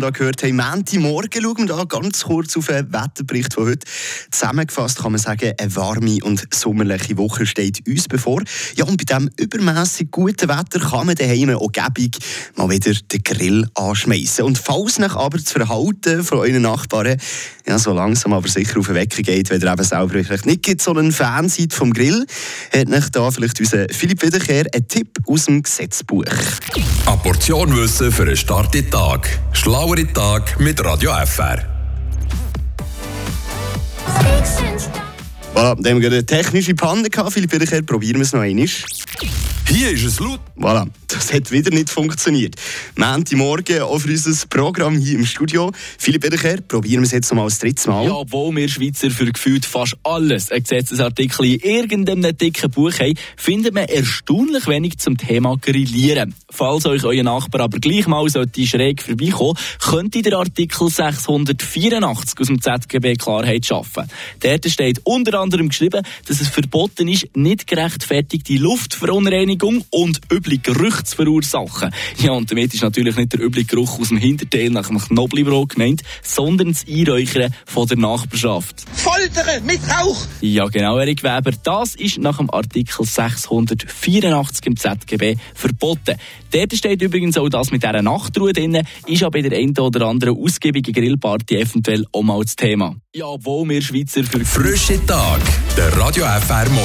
da gehört haben, Menti Morgen schauen wir da ganz kurz auf den Wetterbericht von heute. Zusammengefasst kann man sagen, eine warme und sommerliche Woche steht uns bevor. Ja, und bei diesem übermäßig guten Wetter kann man daheim auch gäbig mal wieder den Grill anschmeißen. Und falls nach aber das Verhalten von euren Nachbarn ja, so langsam aber sicher auf den Wecker geht, wenn ihr eben selber vielleicht nicht so ein Fan seid vom Grill, hat euch da vielleicht unser Philipp Wiederkehr einen Tipp aus dem Gesetzbuch. Eine Portion Wissen für einen starken Tag. Schlauere Tag mit Radio FR. Voilà, dann haben wir eine technische Panne gehabt. Wiederkehr, probieren wir es noch einmal. Hier ist es laut. Voilà, das hat wieder nicht funktioniert. Montagmorgen auch für unser Programm hier im Studio. Philipp Wiederkehr, probieren wir es jetzt noch mal das dritte Mal. Ja, obwohl wir Schweizer für gefühlt fast alles ein Gesetzesartikel in irgendeinem dicken Buch haben, findet man erstaunlich wenig zum Thema Grillieren. Falls euch euer Nachbar aber gleich mal sollte schräg vorbeikommen, könnte der Artikel 684 aus dem ZGB Klarheit schaffen. Dort steht unter anderem geschrieben, dass es verboten ist, nicht gerechtfertigte Luftverunreinigung und üble Gerüche zu verursachen. Ja, und damit ist natürlich nicht der üble Geruch aus dem Hinterteil nach dem Knoblauchbrot gemeint, sondern das Einräuchern von der Nachbarschaft. Foltere mit Rauch! Ja, genau, Erik Weber. Das ist nach dem Artikel 684 im ZGB verboten. Dort steht übrigens auch das mit dieser Nachtruhe drin, ist aber bei der einen oder anderen ausgiebigen Grillparty eventuell auch mal das Thema. Ja, obwohl wir Schweizer für Frische Tag. Der Radio FR Morgen.